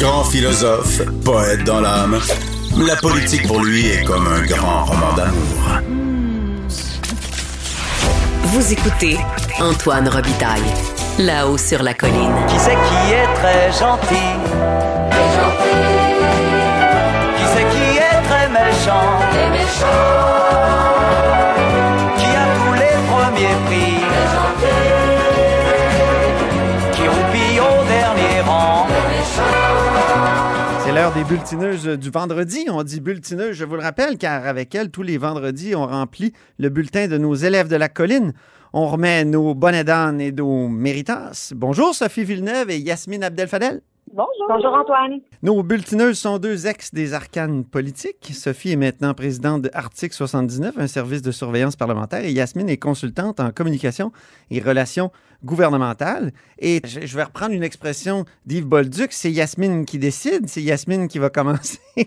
Grand philosophe, poète dans l'âme, la politique pour lui est comme un grand roman d'amour. Vous écoutez Antoine Robitaille, là-haut sur la colline. Qui c'est qui est très gentil? Qui c'est qui est très méchant? Qui C'est l'heure des bulletineuses du vendredi. On dit bulletineuses, je vous le rappelle, car avec elles, tous les vendredis, on remplit le bulletin de nos élèves de la colline. On remet nos bonnets d'âne et nos méritas. Bonjour Sophie Villeneuve et Yasmine Abdel-Fadel. Bonjour. Bonjour Antoine. Nos bulletineuses sont deux ex des arcanes politiques. Sophie est maintenant présidente de Article 79, un service de surveillance parlementaire, et Yasmine est consultante en communication et relations gouvernementales. Et je, je vais reprendre une expression d'Yves Bolduc, c'est Yasmine qui décide, c'est Yasmine qui va commencer.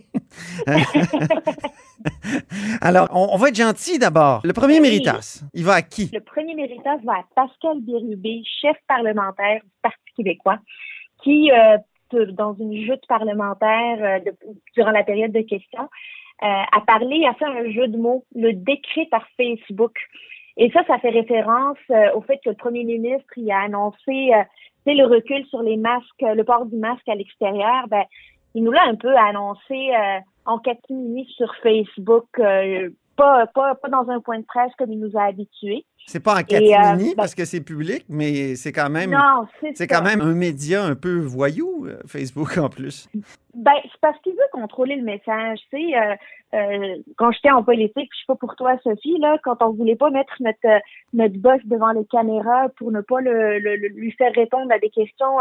Alors, on, on va être gentil d'abord. Le premier Oui. méritas, il va à qui? Le premier méritage va à Pascal Bérubé, chef parlementaire du Parti québécois, qui, euh, dans une joute parlementaire euh, durant la période de questions, euh, a parlé, a fait un jeu de mots, le décret par Facebook. Et ça, ça fait référence euh, au fait que le premier ministre il a annoncé euh, le recul sur les masques, euh, le port du masque à l'extérieur. Ben, il nous l'a un peu annoncé euh, en catimini sur Facebook, euh, pas, pas, pas dans un point de presse comme il nous a habitués. C'est pas en catimini euh, ben- parce que c'est public, mais c'est quand même... Non, c'est quand même un média un peu voyou, euh, Facebook en plus. Ben, c'est parce qu'il veut contrôler le message. Tu sais, euh, euh, quand j'étais en politique, je suis pas pour toi, Sophie, là, quand on voulait pas mettre notre notre boss devant les caméras pour ne pas le, le- le- lui faire répondre à des questions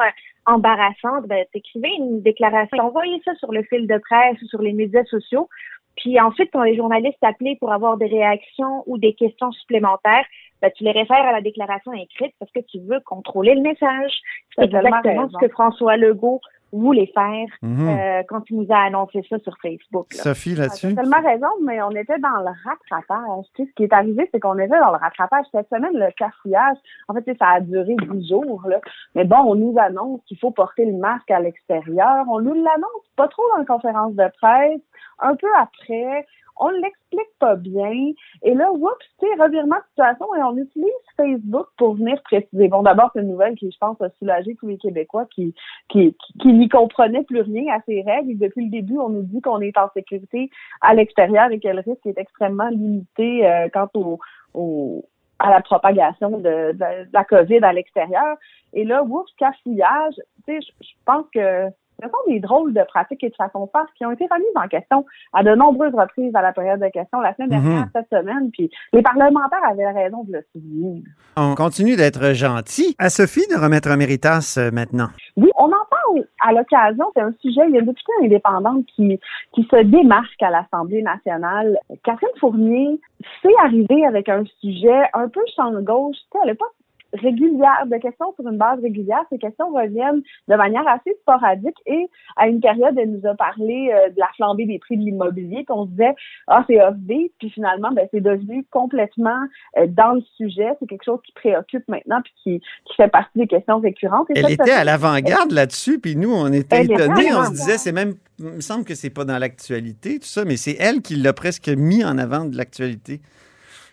embarrassantes, ben, t'écrivais une déclaration, envoyez ça sur le fil de presse ou sur les médias sociaux. Puis ensuite, quand les journalistes t'appelaient pour avoir des réactions ou des questions supplémentaires, ben, tu les réfères à la déclaration écrite parce que tu veux contrôler le message. C'est exactement raison. ce que François Legault voulait faire Mhm. euh, quand il nous a annoncé ça sur Facebook. là. Sophie, Tu là-dessus? as tellement raison, mais on était dans le rattrapage. Tu sais, ce qui est arrivé, c'est qu'on était dans le rattrapage. Cette semaine, le cafouillage, en fait, tu ça a duré 10 jours. Là. Mais bon, on nous annonce qu'il faut porter le masque à l'extérieur. On nous l'annonce pas trop dans la conférence de presse. Un peu après, on l'explique pas bien. Et là, oups, tu sais, revirement de situation et on utilise Facebook pour venir préciser. Bon, d'abord, c'est une nouvelle qui, je pense, a soulagé tous les Québécois qui, qui, qui, n'y comprenaient plus rien à ces règles. Et depuis le début, on nous dit qu'on est en sécurité à l'extérieur et que le risque est extrêmement limité euh, quant au, au- à la propagation de, de- de la COVID à l'extérieur. Et là, oups, cafouillage, tu sais, je je pense que ce sont des drôles de pratiques et de façons de faire qui ont été remises en question à de nombreuses reprises à la période de questions la semaine dernière, Mhm. cette semaine, puis les parlementaires avaient raison de le souligner. On continue d'être gentil. À Sophie de remettre un méritas euh, maintenant. Oui, on en parle à l'occasion. C'est un sujet. Il y a une députée indépendante qui, qui se démarque à l'Assemblée nationale. Catherine Fournier s'est arrivée avec un sujet un peu champ gauche. Elle n'est pas régulière, de questions sur une base régulière. Ces questions reviennent de manière assez sporadique et à une période, elle nous a parlé euh, de la flambée des prix de l'immobilier, qu'on se disait, ah, c'est off-beat, puis finalement, ben, c'est devenu complètement euh, dans le sujet. C'est quelque chose qui préoccupe maintenant puis qui, qui fait partie des questions récurrentes. Et Elle ça, était ça- à l'avant-garde là-dessus, puis nous, on était étonnés. On se disait, c'est même, il me semble que c'est pas dans l'actualité, tout ça, mais c'est elle qui l'a presque mis en avant de l'actualité.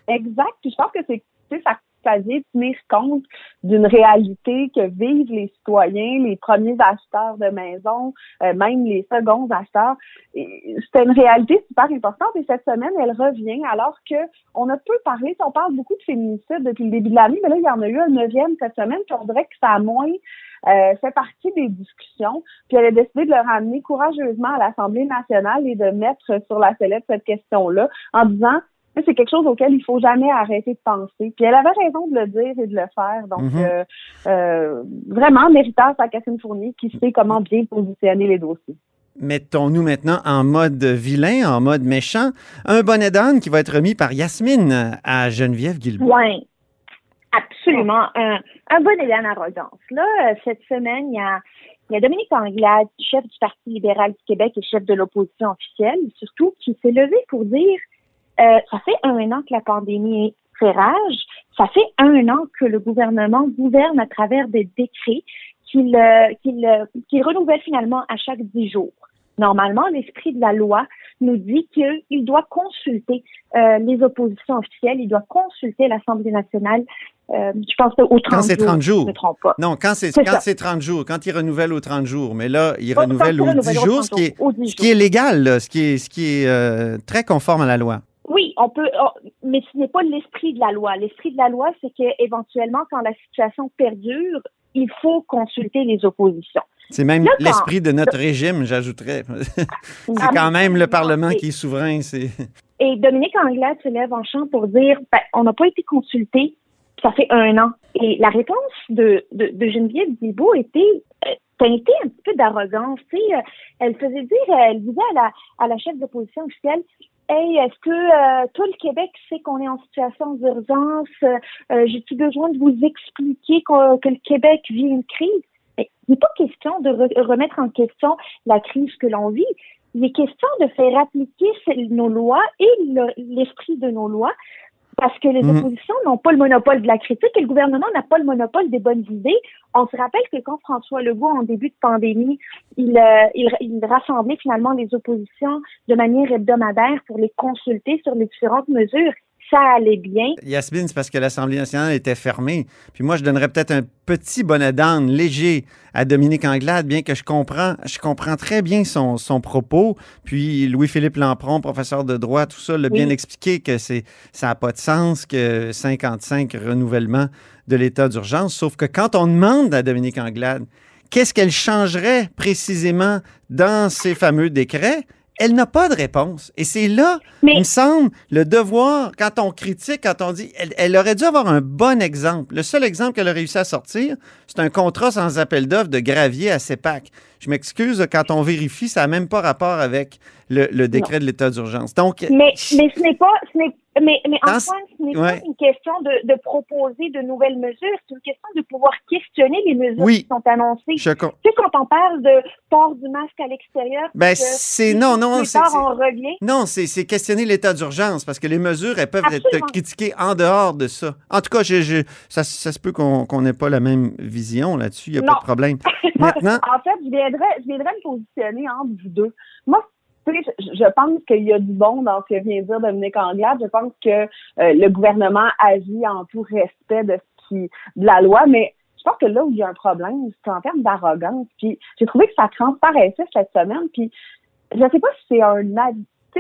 Exact. Puis je pense que c'est, tu sais, ça, ça vient tenir compte d'une réalité que vivent les citoyens, les premiers acheteurs de maisons, euh, même les seconds acheteurs. Et C'était une réalité super importante et cette semaine, elle revient alors que on a peu parlé, on parle beaucoup de féminicide depuis le début de l'année, mais là, il y en a eu un neuvième cette semaine, puis on dirait que ça a moins euh, fait partie des discussions. Puis elle a décidé de le ramener courageusement à l'Assemblée nationale et de mettre sur la sellette cette question-là en disant c'est quelque chose auquel il faut jamais arrêter de penser. Puis elle avait raison de le dire et de le faire. Donc, Mhm. euh, euh, vraiment, méritant à Catherine Fournier qui sait comment bien positionner les dossiers. Mettons-nous maintenant en mode vilain, en mode méchant. Un bonnet d'âne qui va être remis par Yasmine à Geneviève Guilbeault. Oui, absolument. Un, un bon élan d'arrogance. Là, euh, cette semaine, il y a, il y a Dominique Anglade, chef du Parti libéral du Québec et chef de l'opposition officielle, surtout, qui s'est levé pour dire euh, ça fait un an que la pandémie fait rage, ça fait un an que le gouvernement gouverne à travers des décrets qu'il euh, qu'il euh, qu'il renouvelle finalement à chaque dix jours. Normalement, l'esprit de la loi nous dit qu'il doit consulter euh, les oppositions officielles, il doit consulter l'Assemblée nationale, euh, je pense au 30 Quand c'est 30 jours. jours. Je me trompe pas. Non, quand c'est quand ça. c'est 30 jours, quand il renouvelle aux 30 jours, mais là, il renouvelle aux renouvelle 10 aux jours, 30 ce qui est, jours, aux 10 ce qui est légal, là, ce qui est, ce qui est euh, très conforme à la loi. On peut, mais ce n'est pas l'esprit de la loi. L'esprit de la loi, c'est qu'éventuellement, quand la situation perdure, il faut consulter les oppositions. C'est même l'esprit de notre régime, j'ajouterais. c'est quand même le Parlement qui est souverain. C'est Et Dominique Anglade se lève en champ pour dire ben, on n'a pas été consulté, ça fait un an. Et la réponse de, de, de Geneviève Guilbeault était euh, teintée un petit peu d'arrogance. Euh, elle faisait dire, euh, elle disait à la, à la chef d'opposition officielle Hey, est-ce que euh, tout le Québec sait qu'on est en situation d'urgence? Euh, euh, J'ai-tu besoin de vous expliquer que le Québec vit une crise? Mais il n'est pas question de re- remettre en question la crise que l'on vit. Il est question de faire appliquer nos lois et le- l'esprit de nos lois parce que les Mhm. oppositions n'ont pas le monopole de la critique et le gouvernement n'a pas le monopole des bonnes idées. On se rappelle que quand François Legault, en début de pandémie, il, euh, il, il rassemblait finalement les oppositions de manière hebdomadaire pour les consulter sur les différentes mesures. Ça allait bien. Yasmine, c'est parce que l'Assemblée nationale était fermée. Puis moi, je donnerais peut-être un petit bonnet d'âne léger à Dominique Anglade, bien que je comprends, je comprends très bien son, son propos. Puis Louis-Philippe Lampron, professeur de droit, tout ça, l'a Oui. bien expliqué que c'est, ça n'a pas de sens que 55 renouvellements de l'état d'urgence. Sauf que quand on demande à Dominique Anglade qu'est-ce qu'elle changerait précisément dans ces fameux décrets, elle n'a pas de réponse. Et c'est là, Mais- il me semble, le devoir, quand on critique, quand on dit, elle, elle aurait dû avoir un bon exemple. Le seul exemple qu'elle a réussi à sortir, c'est un contrat sans appel d'offres de gravier à CEPAC. Je m'excuse, quand on vérifie, ça n'a même pas rapport avec le, le décret de l'état d'urgence. Donc, Mais, mais ce n'est pas, ce n'est, mais, mais Dans Antoine, ce n'est ouais. pas une question de, de proposer de nouvelles mesures, c'est une question de pouvoir questionner les mesures Oui. qui sont annoncées. je Tu sais, quand on parle de port du masque à l'extérieur, Ben, c'est- non, non, c'est- en. Non, c'est c'est questionner l'état d'urgence parce que les mesures, elles peuvent Absolument. être critiquées en dehors de ça. En tout cas, je, je- ça, ça se peut qu'on n'ait pas la même vision là-dessus. Il n'y a pas de problème. Maintenant, En fait, je viendrais, je viendrais me positionner entre vous deux. Moi, tu sais, je, pense qu'il y a du bon dans ce que vient de dire Dominique Anglade. Je pense que euh, le gouvernement agit en tout respect de ce qui, de la loi, mais je pense que là où il y a un problème, c'est en termes d'arrogance. Puis j'ai trouvé que ça transparaissait cette semaine. Puis je sais pas si c'est un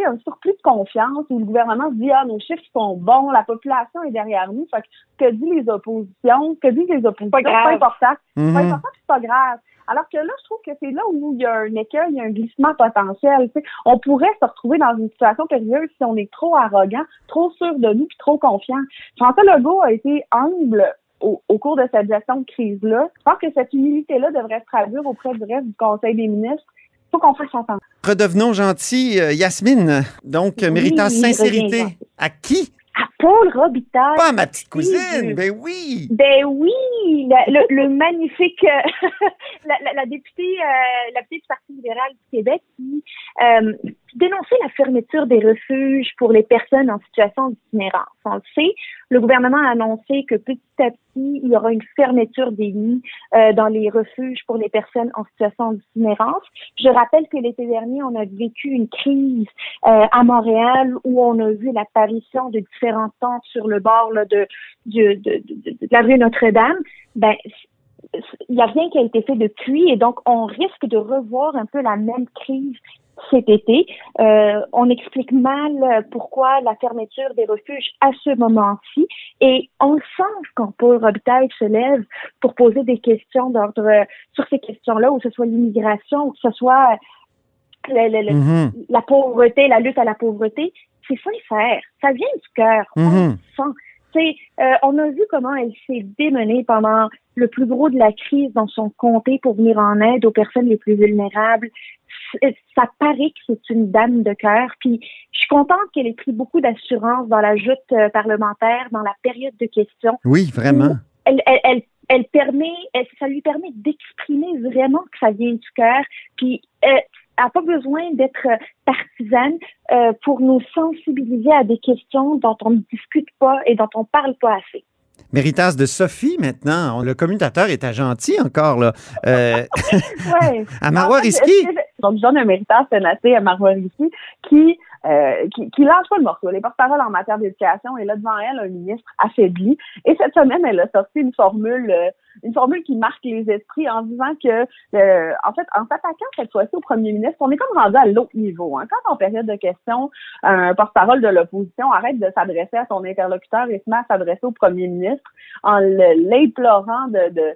un surplus de confiance où le gouvernement se dit ah nos chiffres sont bons, la population est derrière nous. Fait que ce que disent les oppositions, ce que disent les oppositions, c'est grave. pas important. C'est pas important, c'est pas grave. Alors que là, je trouve que c'est là où il y a un écueil, il y a un glissement potentiel. On pourrait se retrouver dans une situation périlleuse si on est trop arrogant, trop sûr de nous, puis trop confiant. François Legault a été humble au, au cours de cette gestion de crise-là. Je pense que cette humilité-là devrait se traduire auprès du reste du Conseil des ministres. Il faut qu'on fasse attention. redevenons gentils. Euh, Yasmine, donc, Oui, méritant oui, sincérité. À qui? À Paul Robitaille. Pas ma petite cousine. Ben oui. Ben oui, le, le, le magnifique, euh, la, la, la députée, euh, la députée du Parti libéral du Québec qui euh, dénonçait la fermeture des refuges pour les personnes en situation d'itinérance. On le sait, le gouvernement a annoncé que petit à petit, il y aura une fermeture des lits euh, dans les refuges pour les personnes en situation d'itinérance. Je rappelle que l'été dernier, on a vécu une crise euh, à Montréal où on a vu l'apparition de différentes tentes sur le bord là, de, de, de- de la rue Notre-Dame. Ben, il n'y a rien qui a été fait depuis et donc on risque de revoir un peu la même crise cet été. Euh, on explique mal pourquoi la fermeture des refuges à ce moment-ci et on sent quand Paul Robitaille se lève pour poser des questions d'ordre euh, sur ces questions-là, ou que ce soit l'immigration, ou que ce soit euh, le- le- le- Mhm. la pauvreté, la lutte à la pauvreté, c'est sincère. Ça vient du cœur. On Mhm. le sent. C'est, euh, on a vu comment elle s'est démenée pendant le plus gros de la crise dans son comté pour venir en aide aux personnes les plus vulnérables. Ça paraît que c'est une dame de cœur. Puis je suis contente qu'elle ait pris beaucoup d'assurance dans la joute euh, parlementaire, dans la période de questions Oui, vraiment. elle, elle, elle, elle permet, ça lui permet d'exprimer vraiment que ça vient du cœur. Puis, euh, elle n'a pas besoin d'être euh, partisane euh, pour nous sensibiliser à des questions dont on ne discute pas et dont on parle pas assez. Méritas de Sophie, maintenant. Le commutateur était gentil encore, là. Euh, Ouais. à Marois Risky. Donc, je donne un méritant sénaté à Marois Risky qui, euh, qui, qui lâche pas le morceau. Les porte-parole en matière d'éducation et là, devant elle, un ministre affaibli. Et cette semaine, elle a sorti une formule, euh, une formule qui marque les esprits en disant que, euh, en fait, en s'attaquant cette fois-ci au premier ministre, on est comme rendu à l'autre niveau. Hein. Quand en période de questions, un porte-parole de l'opposition arrête de s'adresser à son interlocuteur et se met à s'adresser au premier ministre en l'implorant de, de de-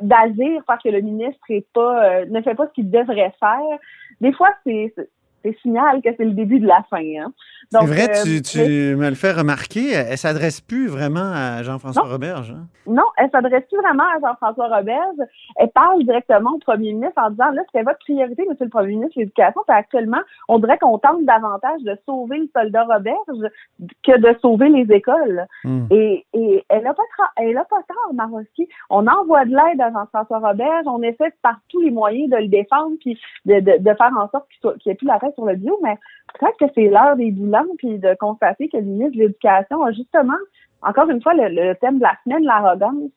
d'agir parce que le ministre est pas euh, ne fait pas ce qu'il devrait faire. Des fois, c'est c'est- signal que c'est le début de la fin. Hein. C'est vrai, euh, tu, tu mais- me le fais remarquer. Elle s'adresse plus vraiment à Jean-François. Roberge. hein? Non, elle s'adresse plus vraiment à Jean-François Roberge. Elle parle directement au premier ministre en disant là, c'est votre priorité, monsieur le premier ministre, l'éducation. Actuellement, on dirait qu'on tente davantage de sauver le soldat Roberge que de sauver les écoles. Hmm. Et, et elle n'a pas, elle a pas tort, Maroski. On envoie de l'aide à Jean-François Roberge. On essaie par tous les moyens de le défendre puis de, de, de faire en sorte qu'il qu'il n'y ait plus la tête sur le bio. Mais peut-être que c'est l'heure des bilans puis de constater que le ministre de l'Éducation a justement, encore une fois, le, le thème de la semaine, l'arrogance.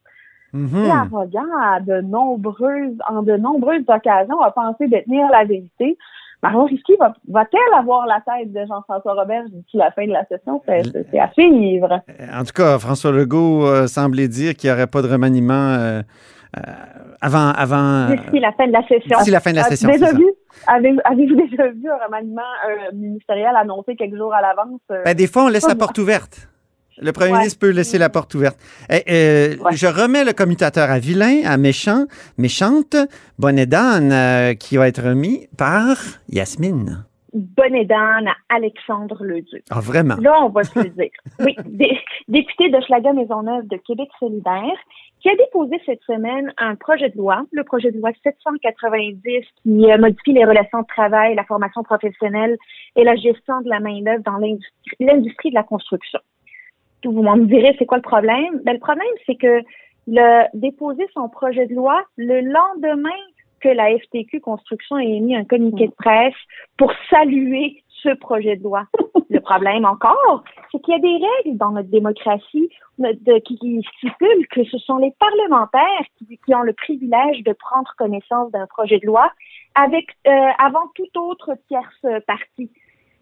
Mhm. Et arrogant à de nombreuses, en de nombreuses occasions, a pensé détenir la vérité. Maron Risky va, va-t-elle avoir la tête de Jean-François Roberge d'ici la fin de la session? C'est, à suivre. En tout cas, François Legault euh, semblait dire qu'il n'y aurait pas de remaniement euh, avant, avant euh, D'ici la fin de la session. d'ici la fin de la session. déjà avez, avez-vous déjà vu un remaniement euh, ministériel annoncé quelques jours à l'avance? euh? Ben, des fois, on laisse la porte ouverte. Le premier Ouais. ministre peut laisser la porte ouverte. Eh, euh, Ouais. Je remets le commutateur à vilain, à méchant, méchante, bonnet d'âne, euh, qui va être remis par Yasmine. Bonne aidante à Alexandre Leduc. Ah, vraiment? Là, on va se le dire. Oui, dé- député de Schlager-Maisonneuve de Québec solidaire, qui a déposé cette semaine un projet de loi, le projet de loi 790, qui euh, modifie les relations de travail, la formation professionnelle et la gestion de la main-d'œuvre dans l'industrie de la construction. Puis Vous m'en direz, c'est quoi le problème? Ben, le problème, c'est que le déposer son projet de loi le lendemain que la FTQ Construction ait émis un communiqué de presse pour saluer ce projet de loi. Le problème encore, c'est qu'il y a des règles dans notre démocratie de- qui, qui stipulent que ce sont les parlementaires qui, qui ont le privilège de prendre connaissance d'un projet de loi avec euh, avant toute autre tierce partie.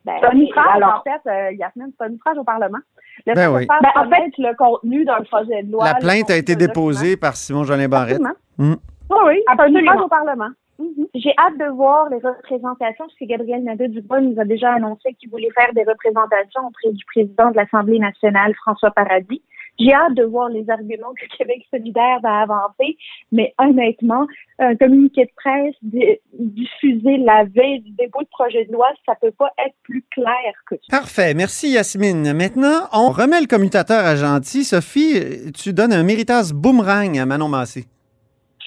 Ben, C'est un ouvrage, alors, en fait, euh, Yasmine, c'est un ouvrage au Parlement. Le Ben fait oui. Ben, en connaître le contenu d'un projet de loi. La plainte a été déposée par Simon Jolin document. Barrette. Absolument. Mm. Oui, oui, Absolument. ouvrage au Parlement. Mhm. J'ai hâte de voir les représentations, parce que Gabriel Nadeau-Dubois nous a déjà annoncé qu'il voulait faire des représentations auprès du président de l'Assemblée nationale, François Paradis. J'ai hâte de voir les arguments que Québec solidaire va avancer, mais honnêtement, un communiqué de presse di- diffusé la veille du dépôt de projet de loi, ça peut pas être plus clair que ça. Parfait. Merci, Yasmine. Maintenant, on remet le commutateur à gentil. Sophie, tu donnes un méritas boomerang à Manon Massé.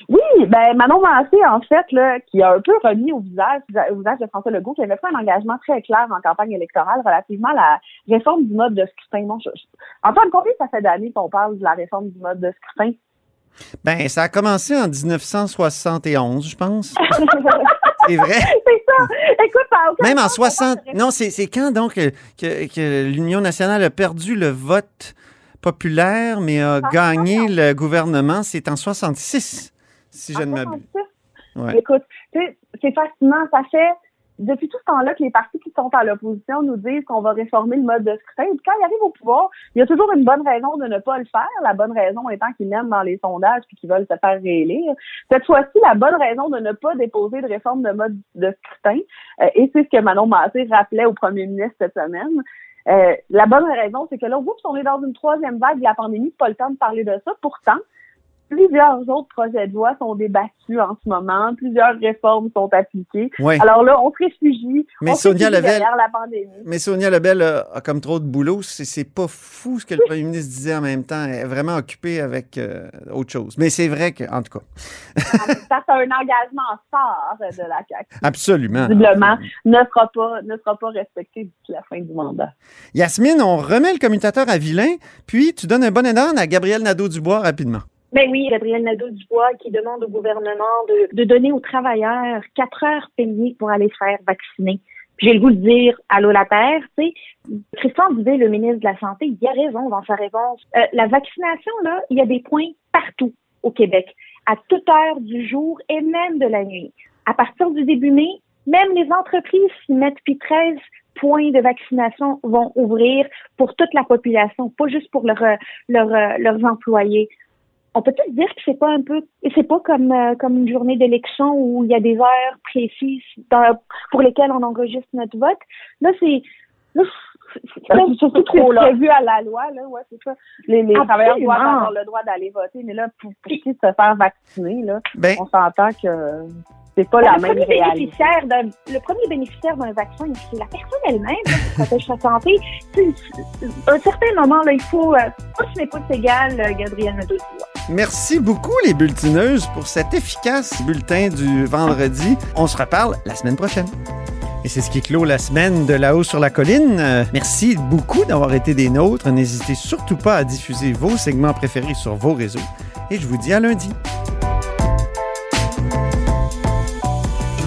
Oui, ben Manon Massé, en fait, là, qui a un peu remis au visage, au visage de François Legault, qui avait fait un engagement très clair en campagne électorale relativement à la réforme du mode de scrutin. Bon, je, je- Antoine, combien ça fait d'années qu'on parle de la réforme du mode de scrutin? Ben, ça a commencé en 1971, je pense. C'est vrai. C'est ça! Écoute, Même en sens qu'on parle 60. de Non, c'est quand donc que, que- que l'Union nationale a perdu le vote populaire, mais a Ah, gagné le gouvernement? C'est en 66, si je ne m'abuse. En 66? Ouais. Écoute, tu sais, c'est fascinant. Ça fait depuis tout ce temps-là que les partis qui sont à l'opposition nous disent qu'on va réformer le mode de scrutin. Et puis quand ils arrivent au pouvoir, il y a toujours une bonne raison de ne pas le faire. La bonne raison étant qu'ils mènent dans les sondages puis qu'ils veulent se faire réélire. Cette fois-ci, la bonne raison de ne pas déposer de réforme de mode de scrutin, euh, et c'est ce que Manon Massé rappelait au premier ministre cette semaine, euh, la bonne raison, c'est que là, oups, on est dans une troisième vague de la pandémie, pas le temps de parler de ça. Pourtant, plusieurs autres projets de loi sont débattus en ce moment, plusieurs réformes sont appliquées. Ouais. Alors là, on se réfugie, Mais on Sonia réfugie Lebel- derrière la pandémie. Mais Sonia Lebel a, comme trop de boulot. C'est c'est pas fou ce que le premier ministre disait en même temps. Elle est vraiment occupée avec euh, autre chose. Mais c'est vrai que, en tout cas, Ça, c'est un engagement fort de la CAQ. absolument. Visiblement, ne sera pas, ne sera pas respecté d'ici la fin du mandat. Yasmine, on remet le commutateur à Vilain, puis tu donnes un bon énorme à Gabriel Nadeau-Dubois rapidement. Ben oui, Gabriel Nadeau-Dubois qui demande au gouvernement de, de donner aux travailleurs quatre heures payées pour aller se faire vacciner. J'ai le goût de dire allô la terre, tu sais. Christian Dubé, le ministre de la Santé, il a raison dans sa réponse. Euh, la vaccination, là, il y a des points partout au Québec, à toute heure du jour et même de la nuit. À partir du début mai, même les entreprises s'y mettent, puis 13 points de vaccination vont ouvrir pour toute la population, pas juste pour leur, euh, leur, euh, leurs employés on peut peut-être dire que c'est pas un peu, c'est pas comme euh, comme une journée d'élection où il y a des heures précises dans- pour lesquelles on enregistre notre vote. Là, c'est là, c'est- que trop prévu à la loi, là, ouais, c'est ça. Les, les travailleurs doivent avoir le droit d'aller voter, mais là, pour, pour qui se faire vacciner, là, Ben, on s'entend que c'est pas la le même premier réalité. bénéficiaire d'un le premier bénéficiaire d'un vaccin, c'est la personne elle-même qui protège sa santé. À un certain moment, là, il faut euh, pas ce n'est pas égal, euh, Gabriel Nadeau-Dubois. Merci beaucoup, les bulletineuses, pour cet efficace bulletin du vendredi. On se reparle la semaine prochaine. Et c'est ce qui clôt la semaine de là-haut sur la colline. Euh, merci beaucoup d'avoir été des nôtres. N'hésitez surtout pas à diffuser vos segments préférés sur vos réseaux. Et je vous dis à lundi.